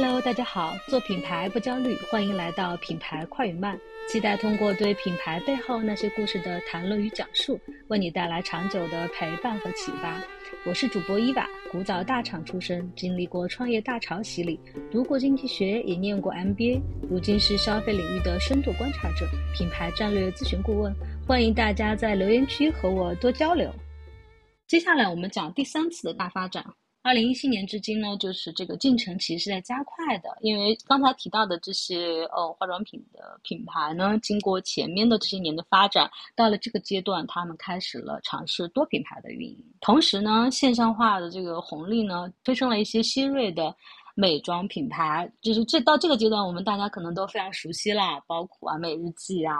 Hello，大家好，做品牌不焦虑，欢迎来到品牌快与慢。期待通过对品牌背后那些故事的谈论与讲述，为你带来长久的陪伴和启发。我是主播伊娃，古早大厂出身，经历过创业大潮洗礼，读过经济学，也念过 MBA，如今是消费领域的深度观察者，品牌战略咨询顾问。欢迎大家在留言区和我多交流。接下来我们讲第三次的大发展。二零一七年至今呢，就是这个进程其实是在加快的，因为刚才提到的这些呃化妆品的品牌呢，经过前面的这些年的发展，到了这个阶段，他们开始了尝试多品牌的运营，同时呢，线上化的这个红利呢，推升了一些新锐的。美妆品牌就是这到这个阶段，我们大家可能都非常熟悉啦，包括完美日记啊，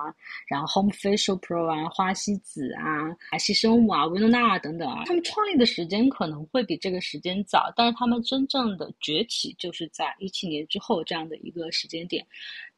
然后 Home Facial Pro 啊，花西子啊，海西生物啊，薇诺娜等等啊。他们创立的时间可能会比这个时间早，但是他们真正的崛起就是在一七年之后这样的一个时间点。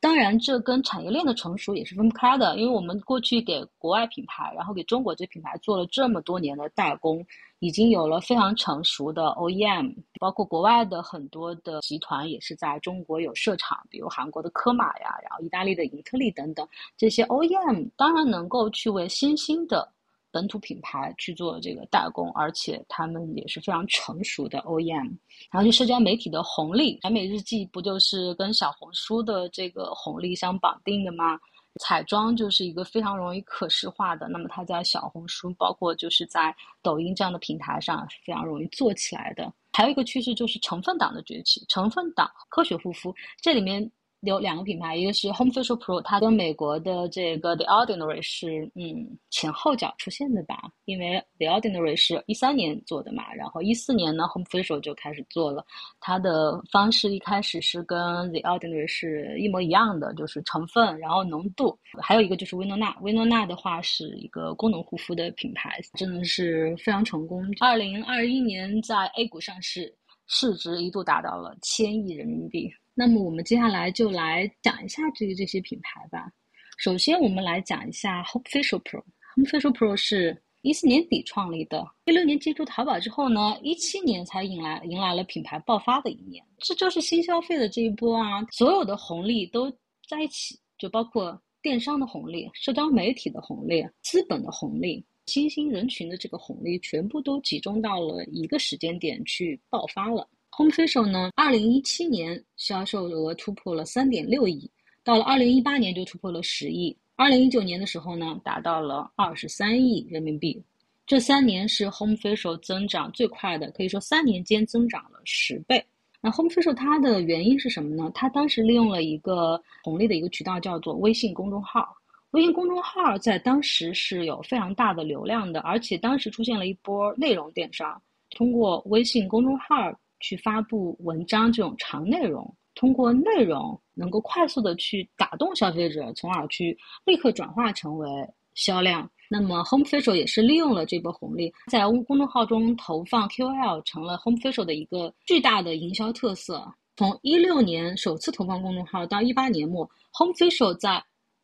当然，这跟产业链的成熟也是分不开的，因为我们过去给国外品牌，然后给中国这品牌做了这么多年的代工，已经有了非常成熟的 OEM，包括国外的很多的集团也是在中国有设厂，比如韩国的科玛呀，然后意大利的英特利等等，这些 OEM 当然能够去为新兴的。本土品牌去做这个代工，而且他们也是非常成熟的 OEM。然后就社交媒体的红利，完美日记不就是跟小红书的这个红利相绑定的吗？彩妆就是一个非常容易可视化的，那么它在小红书，包括就是在抖音这样的平台上是非常容易做起来的。还有一个趋势就是成分党的崛起，成分党科学护肤这里面。有两个品牌，一个是 Home Facial Pro，它跟美国的这个 The Ordinary 是嗯前后脚出现的吧？因为 The Ordinary 是一三年做的嘛，然后一四年呢 Home Facial 就开始做了。它的方式一开始是跟 The Ordinary 是一模一样的，就是成分，然后浓度。还有一个就是薇诺娜，薇诺娜的话是一个功能护肤的品牌，真的是非常成功。二零二一年在 A 股上市，市值一度达到了千亿人民币。那么我们接下来就来讲一下这个这些品牌吧。首先，我们来讲一下 Home Facial Pro。Home Facial Pro 是一四年底创立的，一六年进驻淘宝之后呢，一七年才迎来迎来了品牌爆发的一年。这就是新消费的这一波啊，所有的红利都在一起，就包括电商的红利、社交媒体的红利、资本的红利、新兴人群的这个红利，全部都集中到了一个时间点去爆发了。Home Facial 呢，二零一七年销售额突破了三点六亿，到了二零一八年就突破了十亿，二零一九年的时候呢，达到了二十三亿人民币。这三年是 Home Facial 增长最快的，可以说三年间增长了十倍。那 Home Facial 它的原因是什么呢？它当时利用了一个红利的一个渠道，叫做微信公众号。微信公众号在当时是有非常大的流量的，而且当时出现了一波内容电商，通过微信公众号。去发布文章这种长内容，通过内容能够快速的去打动消费者，从而去立刻转化成为销量。那么 Home Facial 也是利用了这波红利，在公众号中投放 QL，成了 Home Facial 的一个巨大的营销特色。从一六年首次投放公众号到一八年末，Home Facial 在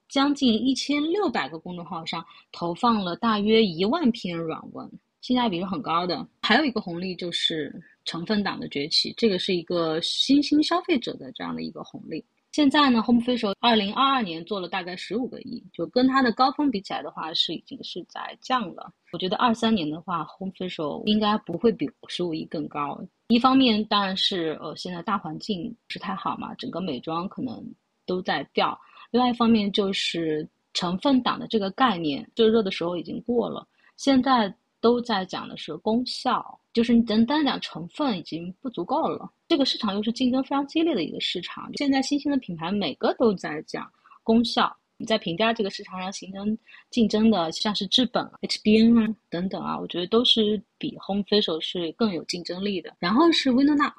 将近一千六百个公众号上投放了大约一万篇软文，性价比是很高的。还有一个红利就是。成分党的崛起，这个是一个新兴消费者的这样的一个红利。现在呢，Home Facial 二零二二年做了大概十五个亿，就跟它的高峰比起来的话，是已经是在降了。我觉得二三年的话，Home Facial 应该不会比十五亿更高。一方面当然是呃现在大环境不是太好嘛，整个美妆可能都在掉。另外一方面就是成分党的这个概念最热的时候已经过了，现在都在讲的是功效。就是你单单讲成分已经不足够了，这个市场又是竞争非常激烈的一个市场。现在新兴的品牌每个都在讲功效，你在评价这个市场上形成竞争的，像是至本、HBN 啊等等啊，我觉得都是比 Home Facial 是更有竞争力的。然后是薇诺娜。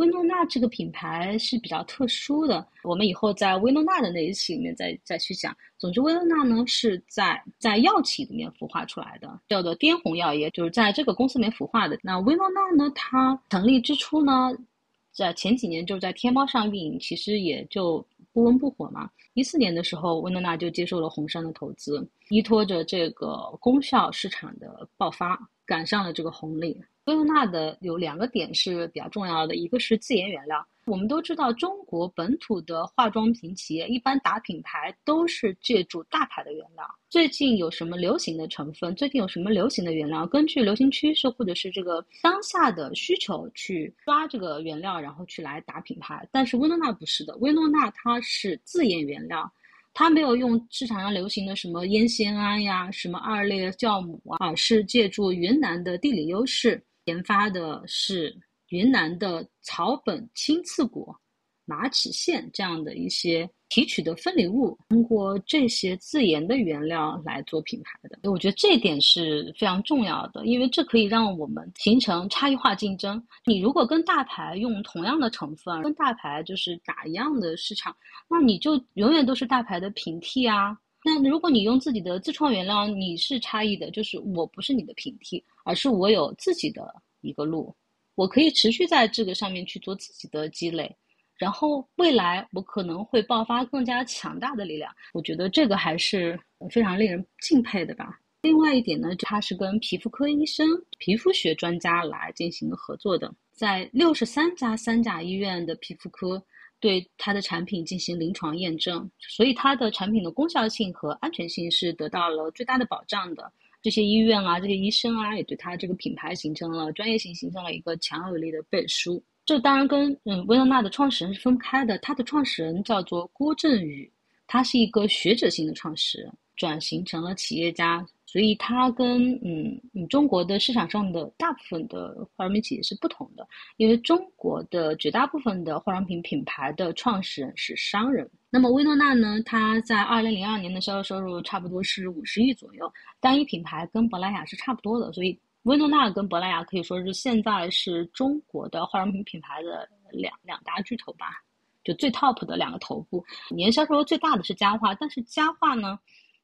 薇诺娜这个品牌是比较特殊的，我们以后在薇诺娜的那一期里面再再去讲。总之，薇诺娜呢是在在药企里面孵化出来的，叫做滇红药业，就是在这个公司里面孵化的。那薇诺娜呢，它成立之初呢，在前几年就在天猫上运营，其实也就不温不火嘛。一四年的时候，薇诺娜就接受了红杉的投资，依托着这个功效市场的爆发，赶上了这个红利。薇诺娜的有两个点是比较重要的，一个是自研原料。我们都知道，中国本土的化妆品企业一般打品牌都是借助大牌的原料。最近有什么流行的成分？最近有什么流行的原料？根据流行趋势或者是这个当下的需求去抓这个原料，然后去来打品牌。但是薇诺娜不是的，薇诺娜它是自研原料，它没有用市场上流行的什么烟酰胺呀、什么二裂酵母啊，是借助云南的地理优势研发的，是。云南的草本青刺果、马齿苋这样的一些提取的分离物，通过这些自研的原料来做品牌的，我觉得这一点是非常重要的，因为这可以让我们形成差异化竞争。你如果跟大牌用同样的成分，跟大牌就是打一样的市场，那你就永远都是大牌的平替啊。那如果你用自己的自创原料，你是差异的，就是我不是你的平替，而是我有自己的一个路。我可以持续在这个上面去做自己的积累，然后未来我可能会爆发更加强大的力量。我觉得这个还是非常令人敬佩的吧。另外一点呢，它是跟皮肤科医生、皮肤学专家来进行合作的，在六十三家三甲医院的皮肤科对它的产品进行临床验证，所以它的产品的功效性和安全性是得到了最大的保障的。这些医院啊，这些医生啊，也对他这个品牌形成了专业性，形成了一个强有力的背书。这当然跟嗯薇诺娜的创始人是分开的，他的创始人叫做郭振宇，他是一个学者型的创始人，转型成了企业家。所以它跟嗯中国的市场上的大部分的化妆品企业是不同的，因为中国的绝大部分的化妆品品牌的创始人是商人。那么薇诺娜呢？它在二零零二年的销售收入差不多是五十亿左右，单一品牌跟珀莱雅是差不多的。所以薇诺娜跟珀莱雅可以说是现在是中国的化妆品品牌的两两大巨头吧，就最 top 的两个头部。年销售额最大的是佳话，但是佳话呢？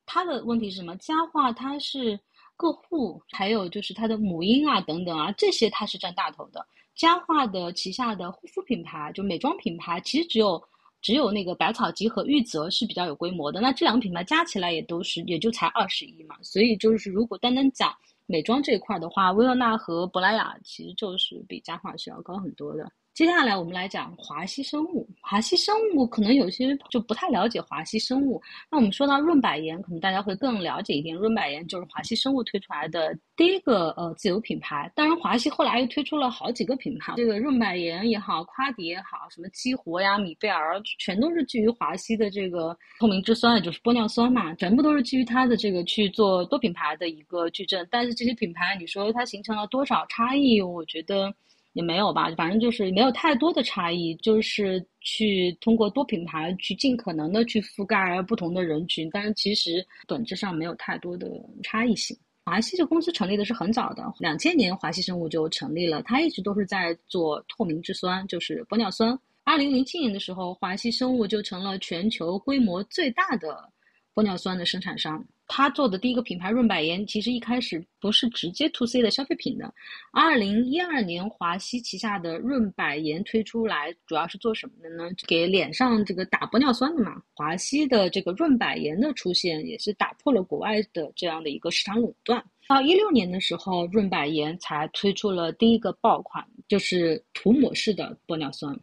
它的问题是什么？佳话它是个护，还有就是它的母婴啊等等啊，这些它是占大头的。佳话的旗下的护肤品牌，就美妆品牌，其实只有只有那个百草集和玉泽是比较有规模的。那这两个品牌加起来也都是也就才二十亿嘛。所以就是如果单单讲美妆这一块的话，薇诺娜和珀莱雅其实就是比佳话是要高很多的。接下来我们来讲华熙生物。华熙生物可能有些就不太了解华熙生物。那我们说到润百颜，可能大家会更了解一点。润百颜就是华熙生物推出来的第一个呃自有品牌。当然，华熙后来又推出了好几个品牌。这个润百颜也好，夸迪也好，什么激活呀、米贝尔，全都是基于华熙的这个透明质酸，也就是玻尿酸嘛，全部都是基于它的这个去做多品牌的一个矩阵。但是这些品牌，你说它形成了多少差异？我觉得。也没有吧，反正就是没有太多的差异，就是去通过多品牌去尽可能的去覆盖不同的人群，但是其实本质上没有太多的差异性。华西这公司成立的是很早的，两千年华西生物就成立了，它一直都是在做透明质酸，就是玻尿酸。二零零七年的时候，华西生物就成了全球规模最大的玻尿酸的生产商。他做的第一个品牌润百颜，其实一开始不是直接 to C 的消费品的。二零一二年，华熙旗下的润百颜推出来，主要是做什么的呢？给脸上这个打玻尿酸的嘛。华熙的这个润百颜的出现，也是打破了国外的这样的一个市场垄断。到一六年的时候，润百颜才推出了第一个爆款，就是涂抹式的玻尿酸。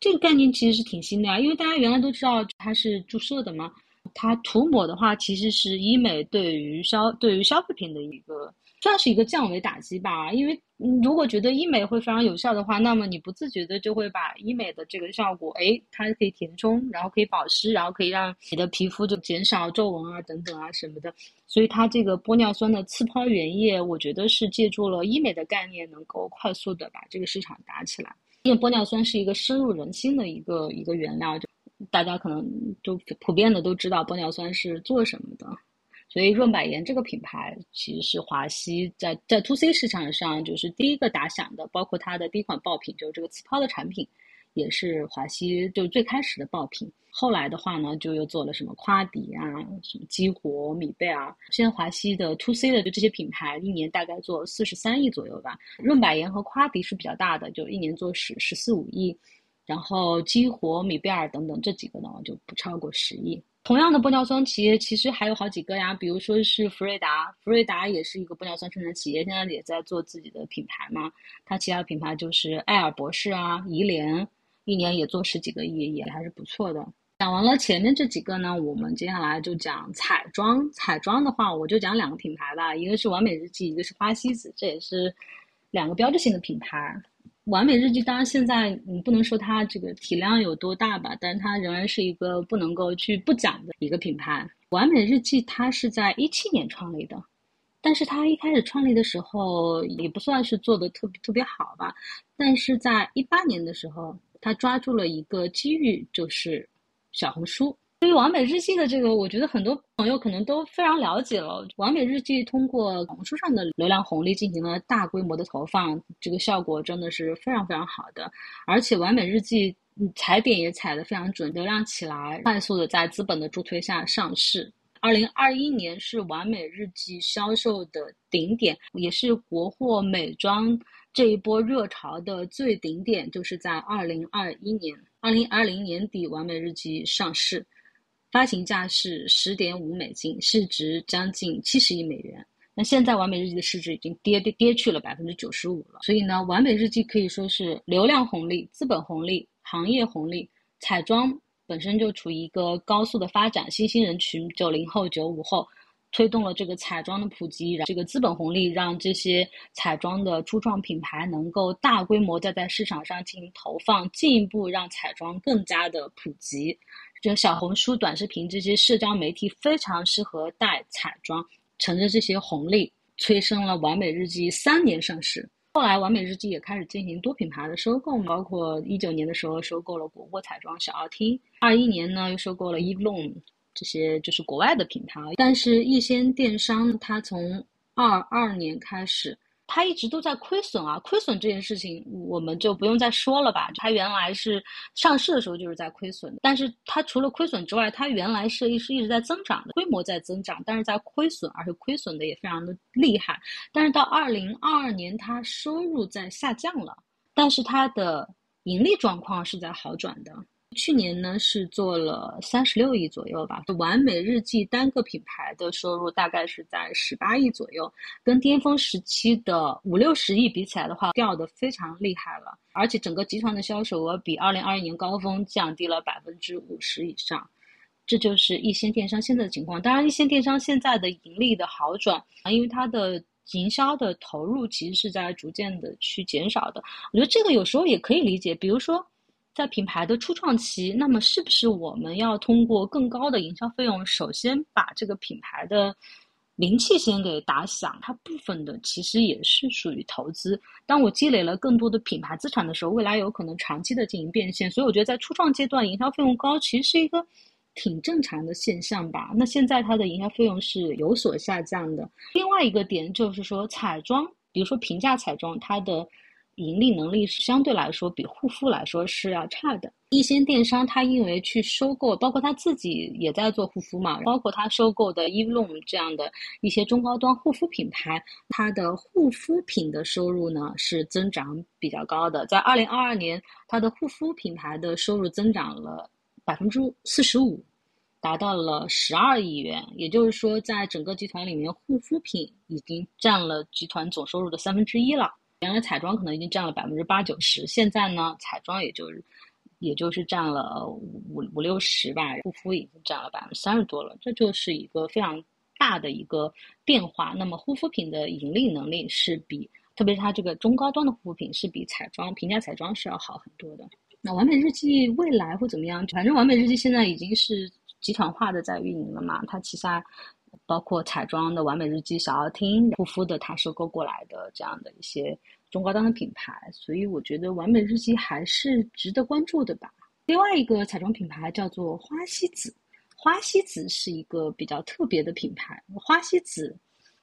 这个概念其实是挺新的呀，因为大家原来都知道它是注射的嘛。它涂抹的话，其实是医美对于消对于消费品的一个算是一个降维打击吧。因为如果觉得医美会非常有效的话，那么你不自觉的就会把医美的这个效果，哎，它可以填充，然后可以保湿，然后可以让你的皮肤就减少皱纹啊等等啊什么的。所以它这个玻尿酸的次抛原液，我觉得是借助了医美的概念，能够快速的把这个市场打起来。因为玻尿酸是一个深入人心的一个一个原料。大家可能都普遍的都知道玻尿酸是做什么的，所以润百颜这个品牌其实是华熙在在 to C 市场上就是第一个打响的，包括它的第一款爆品就是这个次抛的产品，也是华熙就最开始的爆品。后来的话呢，就又做了什么夸迪啊、什么激活、米贝尔。现在华熙的 to C 的就这些品牌一年大概做四十三亿左右吧。润百颜和夸迪是比较大的，就一年做十十四五亿。然后激活、米贝尔等等这几个呢，就不超过十亿。同样的玻尿酸企业其实还有好几个呀，比如说是福瑞达，福瑞达也是一个玻尿酸生产企业，现在也在做自己的品牌嘛。它其他品牌就是爱尔博士啊、怡莲、一年也做十几个亿，也还是不错的。讲完了前面这几个呢，我们接下来就讲彩妆。彩妆的话，我就讲两个品牌吧，一个是完美日记，一个是花西子，这也是两个标志性的品牌。完美日记当然现在你不能说它这个体量有多大吧，但是它仍然是一个不能够去不讲的一个品牌。完美日记它是在一七年创立的，但是它一开始创立的时候也不算是做的特别特别好吧，但是在一八年的时候，它抓住了一个机遇，就是。小红书对于完美日记的这个，我觉得很多朋友可能都非常了解了。完美日记通过小红书上的流量红利进行了大规模的投放，这个效果真的是非常非常好的。而且完美日记踩点也踩得非常准，流量起来，快速的在资本的助推下上市。二零二一年是完美日记销售的顶点，也是国货美妆这一波热潮的最顶点，就是在二零二一年。二零二零年底，完美日记上市，发行价是十点五美金，市值将近七十亿美元。那现在完美日记的市值已经跌跌跌去了百分之九十五了。所以呢，完美日记可以说是流量红利、资本红利、行业红利。彩妆本身就处于一个高速的发展，新兴人群九零后、九五后。推动了这个彩妆的普及，然这个资本红利让这些彩妆的初创品牌能够大规模的在市场上进行投放，进一步让彩妆更加的普及。就小红书、短视频这些社交媒体非常适合带彩妆，乘着这些红利，催生了完美日记三年上市。后来完美日记也开始进行多品牌的收购，包括一九年的时候收购了国货彩妆小奥汀，二一年呢又收购了 e l o n，。这些就是国外的品牌，但是易先电商它从二二年开始，它一直都在亏损啊。亏损这件事情我们就不用再说了吧。它原来是上市的时候就是在亏损，但是它除了亏损之外，它原来是一是一直在增长的，规模在增长，但是在亏损，而且亏损的也非常的厉害。但是到二零二二年，它收入在下降了，但是它的盈利状况是在好转的。去年呢是做了三十六亿左右吧，完美日记单个品牌的收入大概是在十八亿左右，跟巅峰时期的五六十亿比起来的话，掉的非常厉害了。而且整个集团的销售额比二零二一年高峰降低了百分之五十以上，这就是一线电商现在的情况。当然，一线电商现在的盈利的好转，啊因为它的营销的投入其实是在逐渐的去减少的。我觉得这个有时候也可以理解，比如说。在品牌的初创期，那么是不是我们要通过更高的营销费用，首先把这个品牌的名气先给打响？它部分的其实也是属于投资。当我积累了更多的品牌资产的时候，未来有可能长期的进行变现。所以我觉得在初创阶段，营销费用高其实是一个挺正常的现象吧。那现在它的营销费用是有所下降的。另外一个点就是说，彩妆，比如说平价彩妆，它的。盈利能力是相对来说比护肤来说是要差的。一些电商它因为去收购，包括他自己也在做护肤嘛，包括他收购的 e v l o m 这样的一些中高端护肤品牌，它的护肤品的收入呢是增长比较高的。在二零二二年，它的护肤品牌的收入增长了百分之四十五，达到了十二亿元。也就是说，在整个集团里面，护肤品已经占了集团总收入的三分之一了。原来彩妆可能已经占了百分之八九十，现在呢，彩妆也就是，也就是占了五五六十吧，护肤已经占了百分之三十多了，这就是一个非常大的一个变化。那么护肤品的盈利能力是比，特别是它这个中高端的护肤品是比彩妆、平价彩妆是要好很多的。那完美日记未来会怎么样？反正完美日记现在已经是集团化的在运营了嘛，它旗下。包括彩妆的完美日记、小奥汀、护肤的，它收购过来的这样的一些中高端的品牌，所以我觉得完美日记还是值得关注的吧。另外一个彩妆品牌叫做花西子，花西子是一个比较特别的品牌。花西子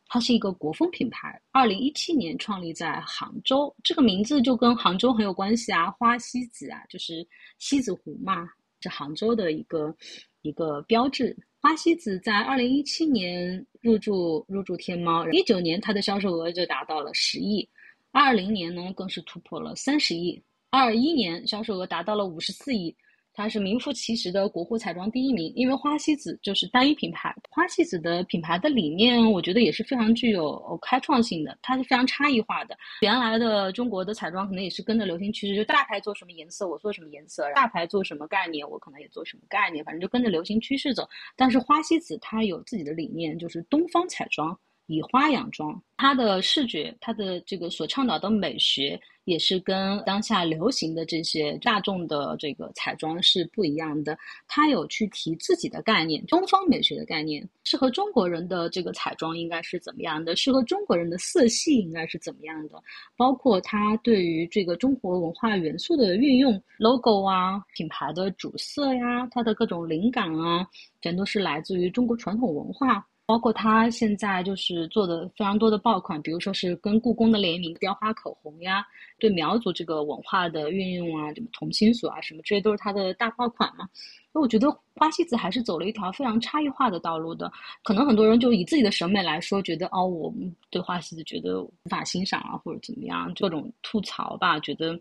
它是一个国风品牌，二零一七年创立在杭州，这个名字就跟杭州很有关系啊。花西子啊，就是西子湖嘛，是杭州的一个一个标志。花西子在二零一七年入驻入驻天猫，一九年它的销售额就达到了十亿，二零年呢更是突破了三十亿，二一年销售额达到了五十四亿，它是名副其实的国货彩妆第一名，因为花西子就是单一品牌。花西子的品牌的理念，我觉得也是非常具有开创性的，它是非常差异化的。原来的中国的彩妆可能也是跟着流行趋势，就大牌做什么颜色，我做什么颜色；大牌做什么概念，我可能也做什么概念，反正就跟着流行趋势走。但是花西子它有自己的理念，就是东方彩妆。以花养妆，它的视觉，它的这个所倡导的美学，也是跟当下流行的这些大众的这个彩妆是不一样的。它有去提自己的概念，东方美学的概念，适合中国人的这个彩妆应该是怎么样的？适合中国人的色系应该是怎么样的？包括它对于这个中国文化元素的运用，logo 啊，品牌的主色呀，它的各种灵感啊，全都是来自于中国传统文化。包括他现在就是做的非常多的爆款，比如说是跟故宫的联名雕花口红呀，对苗族这个文化的运用啊，什么同心锁啊，什么这些都是他的大爆款嘛。那我觉得花西子还是走了一条非常差异化的道路的。可能很多人就以自己的审美来说，觉得哦，我对花西子觉得无法欣赏啊，或者怎么样，各种吐槽吧，觉得。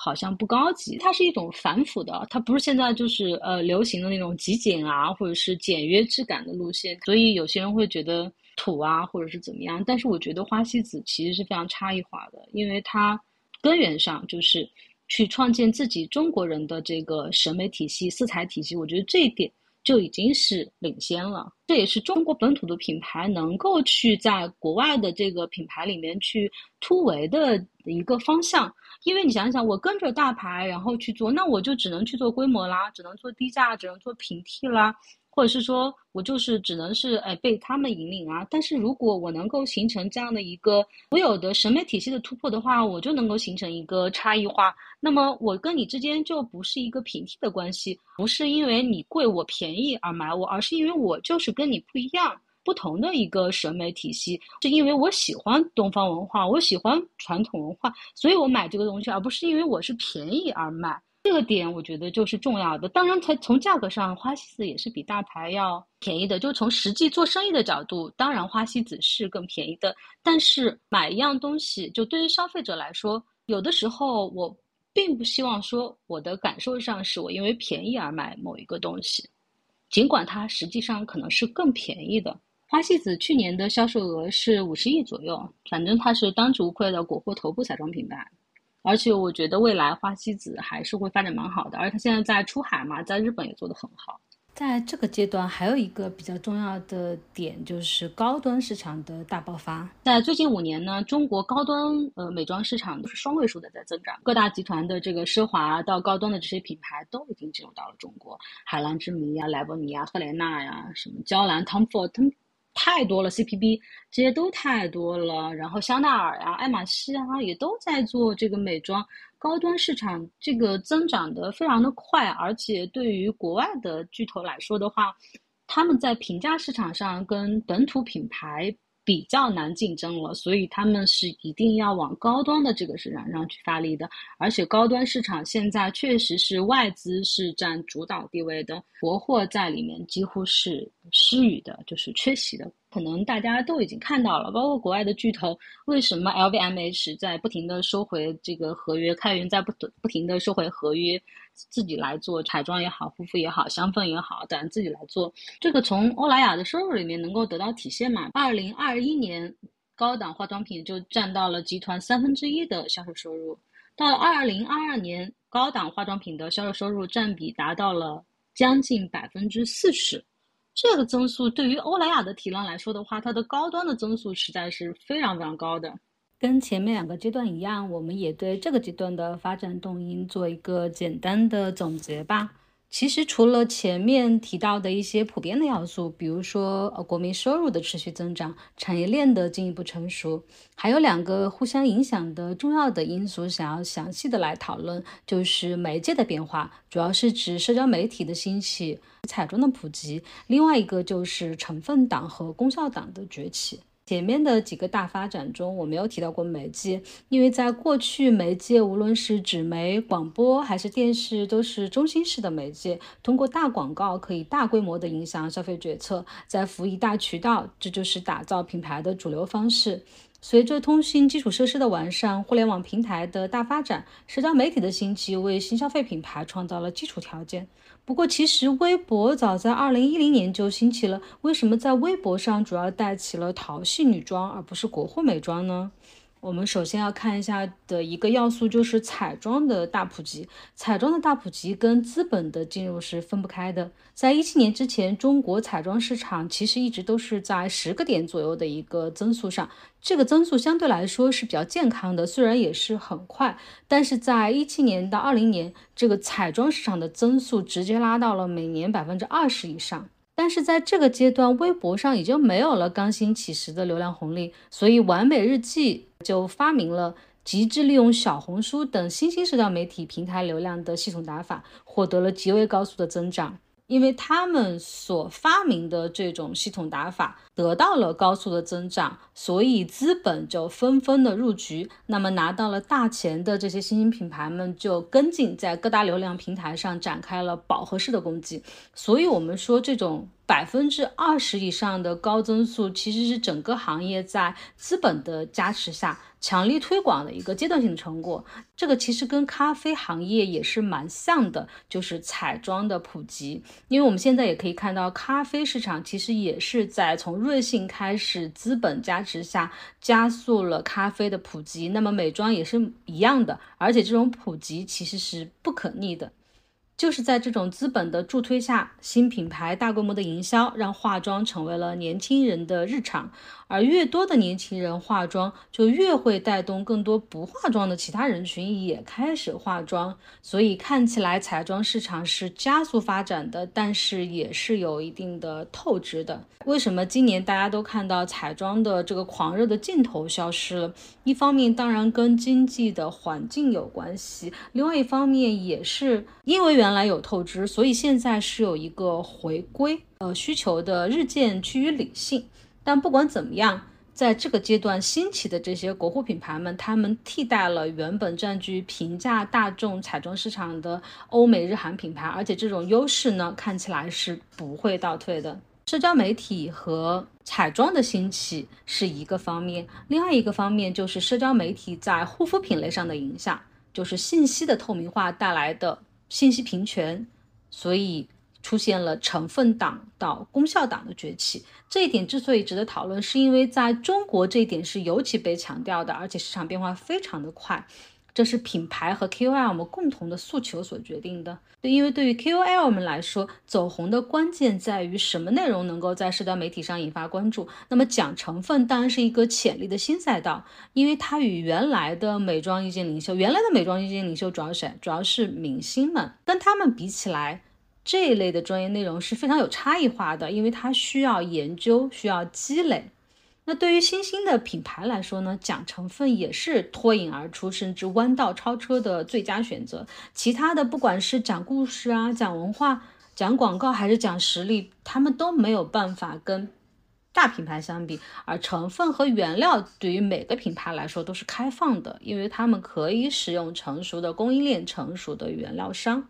好像不高级，它是一种反腐的，它不是现在就是呃流行的那种极简啊，或者是简约质感的路线，所以有些人会觉得土啊，或者是怎么样。但是我觉得花西子其实是非常差异化的，因为它根源上就是去创建自己中国人的这个审美体系、色彩体系，我觉得这一点就已经是领先了。这也是中国本土的品牌能够去在国外的这个品牌里面去突围的一个方向。因为你想想，我跟着大牌然后去做，那我就只能去做规模啦，只能做低价，只能做平替啦，或者是说我就是只能是哎被他们引领啊。但是如果我能够形成这样的一个所有的审美体系的突破的话，我就能够形成一个差异化。那么我跟你之间就不是一个平替的关系，不是因为你贵我便宜而买我，而是因为我就是跟你不一样。不同的一个审美体系，是因为我喜欢东方文化，我喜欢传统文化，所以我买这个东西，而不是因为我是便宜而买。这个点我觉得就是重要的。当然，它从价格上，花西子也是比大牌要便宜的。就从实际做生意的角度，当然花西子是更便宜的。但是买一样东西，就对于消费者来说，有的时候我并不希望说我的感受上是我因为便宜而买某一个东西，尽管它实际上可能是更便宜的。花西子去年的销售额是五十亿左右，反正它是当之无愧的国货头部彩妆品牌，而且我觉得未来花西子还是会发展蛮好的，而且它现在在出海嘛，在日本也做得很好。在这个阶段，还有一个比较重要的点就是高端市场的大爆发。在最近五年呢，中国高端呃美妆市场都是双位数的在增长，各大集团的这个奢华到高端的这些品牌都已经进入到了中国，海蓝之谜呀、莱博尼呀、赫莲娜呀、什么娇兰、Tom Ford，他们。太多了，CPB 这些都太多了，然后香奈儿呀、爱马仕啊也都在做这个美妆高端市场，这个增长的非常的快，而且对于国外的巨头来说的话，他们在平价市场上跟本土品牌。比较难竞争了，所以他们是一定要往高端的这个市场上去发力的。而且高端市场现在确实是外资是占主导地位的，国货在里面几乎是失语的，就是缺席的。可能大家都已经看到了，包括国外的巨头，为什么 LVMH 在不停的收回这个合约，开云在不不停的收回合约。自己来做彩妆也好，护肤也好，香氛也好，咱自己来做。这个从欧莱雅的收入里面能够得到体现嘛？二零二一年，高档化妆品就占到了集团三分之一的销售收入。到了二零二二年，高档化妆品的销售收入占比达到了将近百分之四十。这个增速对于欧莱雅的体量来说的话，它的高端的增速实在是非常非常高的。跟前面两个阶段一样，我们也对这个阶段的发展动因做一个简单的总结吧。其实除了前面提到的一些普遍的要素，比如说呃国民收入的持续增长、产业链的进一步成熟，还有两个互相影响的重要的因素，想要详细的来讨论，就是媒介的变化，主要是指社交媒体的兴起、彩妆的普及，另外一个就是成分党和功效党的崛起。前面的几个大发展中，我没有提到过媒介，因为在过去，媒介无论是纸媒、广播还是电视，都是中心式的媒介，通过大广告可以大规模的影响消费决策，在服役大渠道，这就是打造品牌的主流方式。随着通信基础设施的完善，互联网平台的大发展，社交媒体的兴起，为新消费品牌创造了基础条件。不过，其实微博早在二零一零年就兴起了，为什么在微博上主要带起了淘系女装，而不是国货美妆呢？我们首先要看一下的一个要素就是彩妆的大普及。彩妆的大普及跟资本的进入是分不开的。在一七年之前，中国彩妆市场其实一直都是在十个点左右的一个增速上，这个增速相对来说是比较健康的，虽然也是很快，但是在一七年到二零年，这个彩妆市场的增速直接拉到了每年百分之二十以上。但是在这个阶段，微博上已经没有了刚兴起时的流量红利，所以完美日记就发明了极致利用小红书等新兴社交媒体平台流量的系统打法，获得了极为高速的增长。因为他们所发明的这种系统打法得到了高速的增长，所以资本就纷纷的入局。那么拿到了大钱的这些新兴品牌们就跟进，在各大流量平台上展开了饱和式的攻击。所以，我们说这种。百分之二十以上的高增速，其实是整个行业在资本的加持下强力推广的一个阶段性的成果。这个其实跟咖啡行业也是蛮像的，就是彩妆的普及。因为我们现在也可以看到，咖啡市场其实也是在从瑞幸开始资本加持下加速了咖啡的普及。那么美妆也是一样的，而且这种普及其实是不可逆的。就是在这种资本的助推下，新品牌大规模的营销，让化妆成为了年轻人的日常。而越多的年轻人化妆，就越会带动更多不化妆的其他人群也开始化妆。所以看起来彩妆市场是加速发展的，但是也是有一定的透支的。为什么今年大家都看到彩妆的这个狂热的劲头消失了？一方面当然跟经济的环境有关系，另外一方面也是因为原原来有透支，所以现在是有一个回归，呃，需求的日渐趋于理性。但不管怎么样，在这个阶段兴起的这些国货品牌们，他们替代了原本占据平价大众彩妆市场的欧美日韩品牌，而且这种优势呢，看起来是不会倒退的。社交媒体和彩妆的兴起是一个方面，另外一个方面就是社交媒体在护肤品类上的影响，就是信息的透明化带来的信息平权，所以。出现了成分党到功效党的崛起，这一点之所以值得讨论，是因为在中国这一点是尤其被强调的，而且市场变化非常的快，这是品牌和 KOL 们共同的诉求所决定的。对，因为对于 KOL 们来说，走红的关键在于什么内容能够在社交媒体上引发关注。那么讲成分当然是一个潜力的新赛道，因为它与原来的美妆意见领袖，原来的美妆意见领袖主要是谁？主要是明星们，跟他们比起来。这一类的专业内容是非常有差异化的，因为它需要研究，需要积累。那对于新兴的品牌来说呢，讲成分也是脱颖而出，甚至弯道超车的最佳选择。其他的不管是讲故事啊、讲文化、讲广告，还是讲实力，他们都没有办法跟大品牌相比。而成分和原料对于每个品牌来说都是开放的，因为他们可以使用成熟的供应链、成熟的原料商。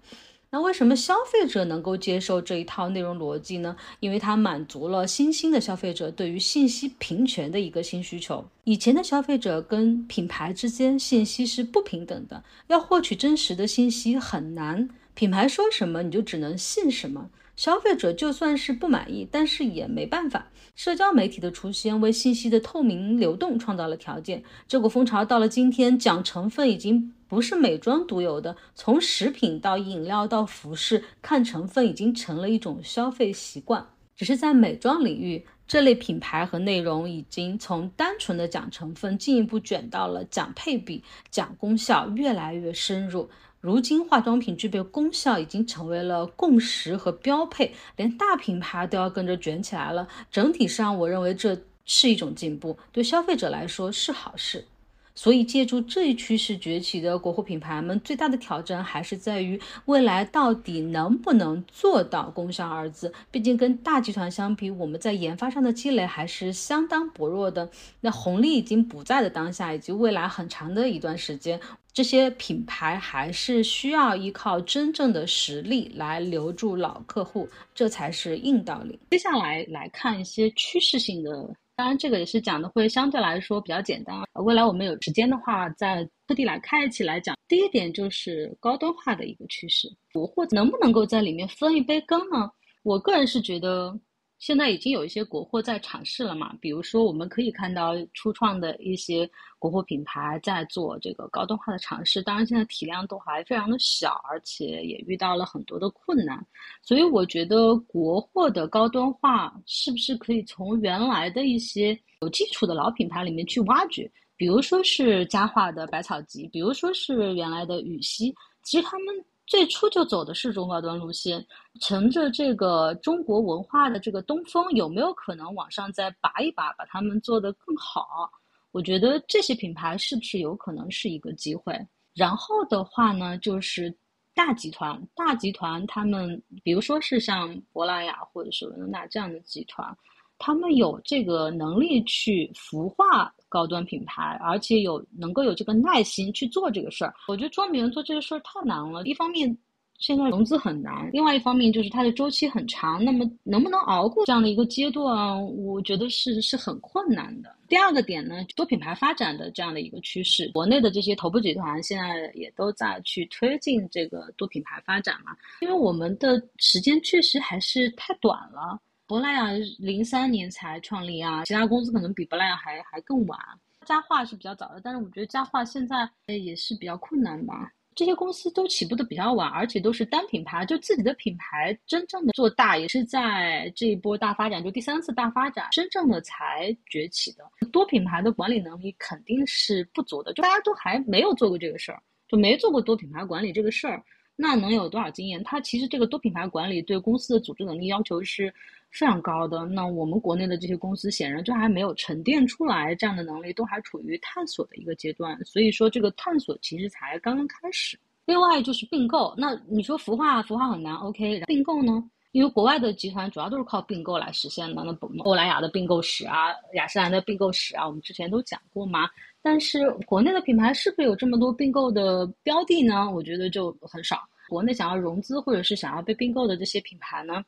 那为什么消费者能够接受这一套内容逻辑呢？因为它满足了新兴的消费者对于信息平权的一个新需求。以前的消费者跟品牌之间信息是不平等的，要获取真实的信息很难，品牌说什么你就只能信什么。消费者就算是不满意，但是也没办法。社交媒体的出现为信息的透明流动创造了条件。这股风潮到了今天，讲成分已经不是美妆独有的，从食品到饮料到服饰，看成分已经成了一种消费习惯。只是在美妆领域，这类品牌和内容已经从单纯的讲成分，进一步卷到了讲配比、讲功效，越来越深入。如今化妆品具备功效已经成为了共识和标配，连大品牌都要跟着卷起来了。整体上，我认为这是一种进步，对消费者来说是好事。所以，借助这一趋势崛起的国货品牌们，最大的挑战还是在于未来到底能不能做到功效二字。毕竟，跟大集团相比，我们在研发上的积累还是相当薄弱的。那红利已经不在的当下，以及未来很长的一段时间，这些品牌还是需要依靠真正的实力来留住老客户，这才是硬道理。接下来来看一些趋势性的。当然，这个也是讲的会相对来说比较简单。未来我们有时间的话，再特地来开一期来讲。第一点就是高端化的一个趋势，国货能不能够在里面分一杯羹呢？我个人是觉得。现在已经有一些国货在尝试了嘛，比如说我们可以看到初创的一些国货品牌在做这个高端化的尝试，当然现在体量都还非常的小，而且也遇到了很多的困难，所以我觉得国货的高端化是不是可以从原来的一些有基础的老品牌里面去挖掘，比如说是佳化的百草集，比如说是原来的羽西，其实他们。最初就走的是中高端路线，乘着这个中国文化的这个东风，有没有可能往上再拔一拔，把他们做得更好？我觉得这些品牌是不是有可能是一个机会？然后的话呢，就是大集团，大集团他们，比如说是像珀莱雅或者是维纳这样的集团。他们有这个能力去孵化高端品牌，而且有能够有这个耐心去做这个事儿。我觉得庄米人做这个事儿太难了。一方面，现在融资很难；另外一方面，就是它的周期很长。那么，能不能熬过这样的一个阶段，我觉得是是很困难的。第二个点呢，多品牌发展的这样的一个趋势，国内的这些头部集团现在也都在去推进这个多品牌发展嘛。因为我们的时间确实还是太短了。珀莱雅零三年才创立啊，其他公司可能比珀莱雅还还更晚。佳化是比较早的，但是我觉得佳化现在也是比较困难吧。这些公司都起步的比较晚，而且都是单品牌，就自己的品牌真正的做大，也是在这一波大发展，就第三次大发展，真正的才崛起的。多品牌的管理能力肯定是不足的，就大家都还没有做过这个事儿，就没做过多品牌管理这个事儿，那能有多少经验？它其实这个多品牌管理对公司的组织能力要求是。非常高的，那我们国内的这些公司显然就还没有沉淀出来这样的能力，都还处于探索的一个阶段。所以说，这个探索其实才刚刚开始。另外就是并购，那你说孵化，孵化很难，OK？并购呢？因为国外的集团主要都是靠并购来实现的，那欧莱雅的并购史啊，雅诗兰的并购史啊，我们之前都讲过嘛。但是国内的品牌是不是有这么多并购的标的呢？我觉得就很少。国内想要融资或者是想要被并购的这些品牌呢？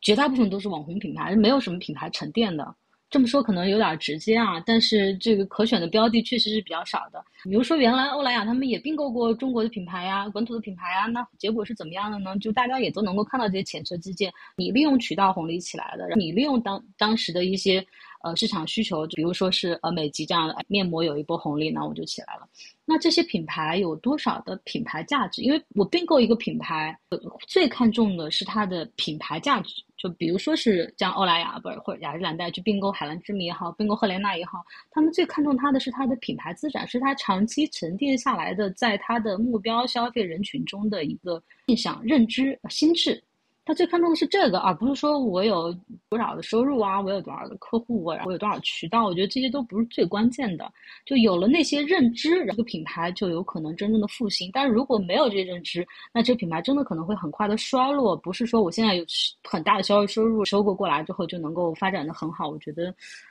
绝大部分都是网红品牌，没有什么品牌沉淀的。这么说可能有点直接啊，但是这个可选的标的确实是比较少的。比如说，原来欧莱雅他们也并购过中国的品牌呀、本土的品牌啊，那结果是怎么样的呢？就大家也都能够看到这些前车之鉴。你利用渠道红利起来的，你利用当当时的一些呃市场需求，比如说是呃美极这样的面膜有一波红利，那我就起来了。那这些品牌有多少的品牌价值？因为我并购一个品牌，最看重的是它的品牌价值。就比如说是像欧莱雅不是或者雅诗兰黛去并购海蓝之谜也好，并购赫莲娜也好，他们最看重它的是它的品牌资产，是它长期沉淀下来的，在它的目标消费人群中的一个印象、认知、心智。他最看重的是这个，而不是说我有多少的收入啊，我有多少的客户啊，我有多少渠道。我觉得这些都不是最关键的。就有了那些认知，这个品牌就有可能真正的复兴。但是如果没有这些认知，那这个品牌真的可能会很快的衰落。不是说我现在有很大的销售收入，收购过来之后就能够发展的很好。我觉得，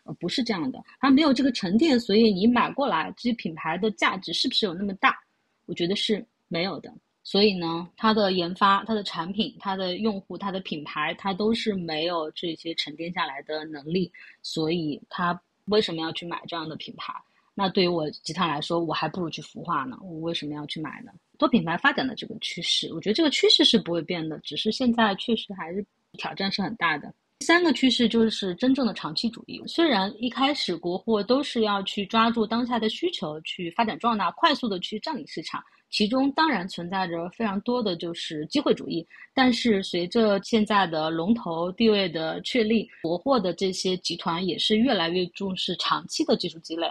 呃，不是这样的。它没有这个沉淀，所以你买过来这些品牌的价值是不是有那么大？我觉得是没有的。所以呢，它的研发、它的产品、它的用户、它的品牌，它都是没有这些沉淀下来的能力。所以，它为什么要去买这样的品牌？那对于我集团来说，我还不如去孵化呢。我为什么要去买呢？多品牌发展的这个趋势，我觉得这个趋势是不会变的，只是现在确实还是挑战是很大的。第三个趋势就是真正的长期主义。虽然一开始国货都是要去抓住当下的需求去发展壮大，快速的去占领市场。其中当然存在着非常多的就是机会主义，但是随着现在的龙头地位的确立，国货的这些集团也是越来越重视长期的技术积累。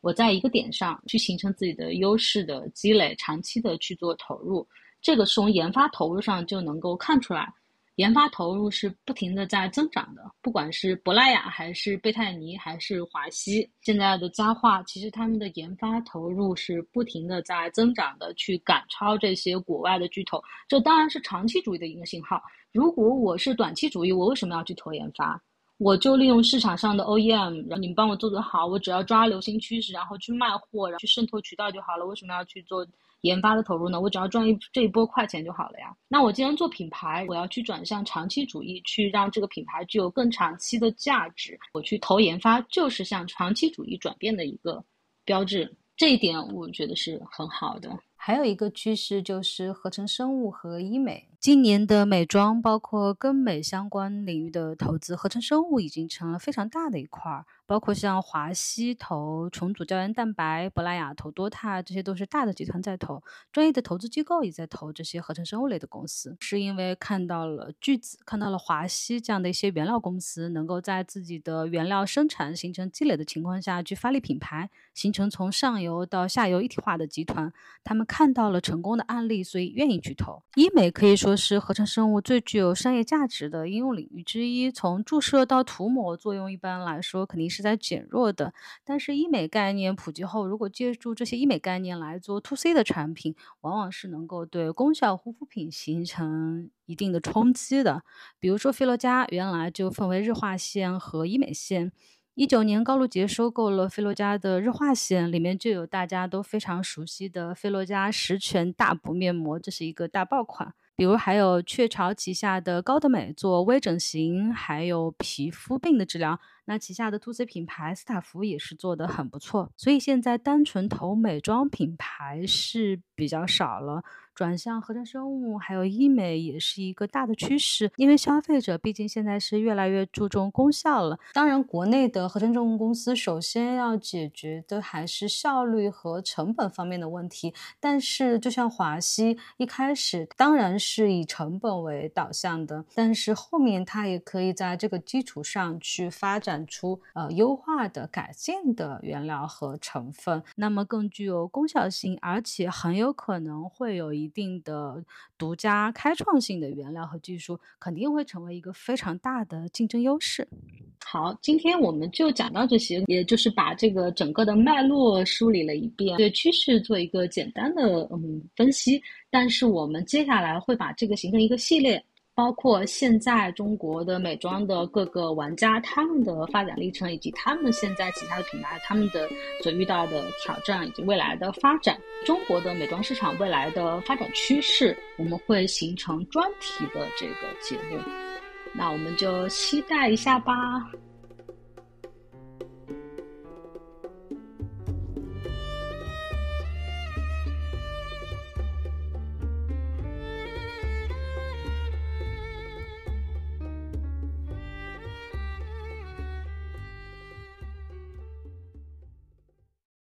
我在一个点上去形成自己的优势的积累，长期的去做投入，这个从研发投入上就能够看出来。研发投入是不停的在增长的，不管是珀莱雅还是贝泰尼还是华西，现在的佳化，其实他们的研发投入是不停的在增长的，去赶超这些国外的巨头。这当然是长期主义的一个信号。如果我是短期主义，我为什么要去投研发？我就利用市场上的 OEM，然后你们帮我做得好，我只要抓流行趋势，然后去卖货，然后去渗透渠道就好了。为什么要去做研发的投入呢？我只要赚一这一波快钱就好了呀。那我既然做品牌，我要去转向长期主义，去让这个品牌具有更长期的价值。我去投研发，就是向长期主义转变的一个标志。这一点我觉得是很好的。还有一个趋势就是合成生物和医美。今年的美妆，包括跟美相关领域的投资，合成生物已经成了非常大的一块儿。包括像华西投重组胶原蛋白，珀莱雅投多肽，这些都是大的集团在投，专业的投资机构也在投这些合成生物类的公司，是因为看到了巨子，看到了华西这样的一些原料公司，能够在自己的原料生产形成积累的情况下去发力品牌，形成从上游到下游一体化的集团。他们看到了成功的案例，所以愿意去投。医美可以说是合成生物最具有商业价值的应用领域之一，从注射到涂抹作用，一般来说肯定是。在减弱的，但是医美概念普及后，如果借助这些医美概念来做 to C 的产品，往往是能够对功效护肤品形成一定的冲击的。比如说菲洛嘉原来就分为日化线和医美线，一九年高露洁收购了菲洛嘉的日化线，里面就有大家都非常熟悉的菲洛嘉十全大补面膜，这是一个大爆款。比如还有雀巢旗下的高德美做微整形，还有皮肤病的治疗。那旗下的 to C 品牌斯塔芙也是做的很不错。所以现在单纯投美妆品牌是比较少了。转向合成生物还有医美也是一个大的趋势，因为消费者毕竟现在是越来越注重功效了。当然，国内的合成生物公司首先要解决的还是效率和成本方面的问题。但是，就像华西一开始当然是以成本为导向的，但是后面它也可以在这个基础上去发展出呃优化的、改进的原料和成分，那么更具有功效性，而且很有可能会有一。一定的独家开创性的原料和技术，肯定会成为一个非常大的竞争优势。好，今天我们就讲到这些，也就是把这个整个的脉络梳理了一遍，对趋势做一个简单的嗯分析。但是我们接下来会把这个形成一个系列。包括现在中国的美妆的各个玩家，他们的发展历程，以及他们现在旗下的品牌，他们的所遇到的挑战，以及未来的发展，中国的美妆市场未来的发展趋势，我们会形成专题的这个节目，那我们就期待一下吧。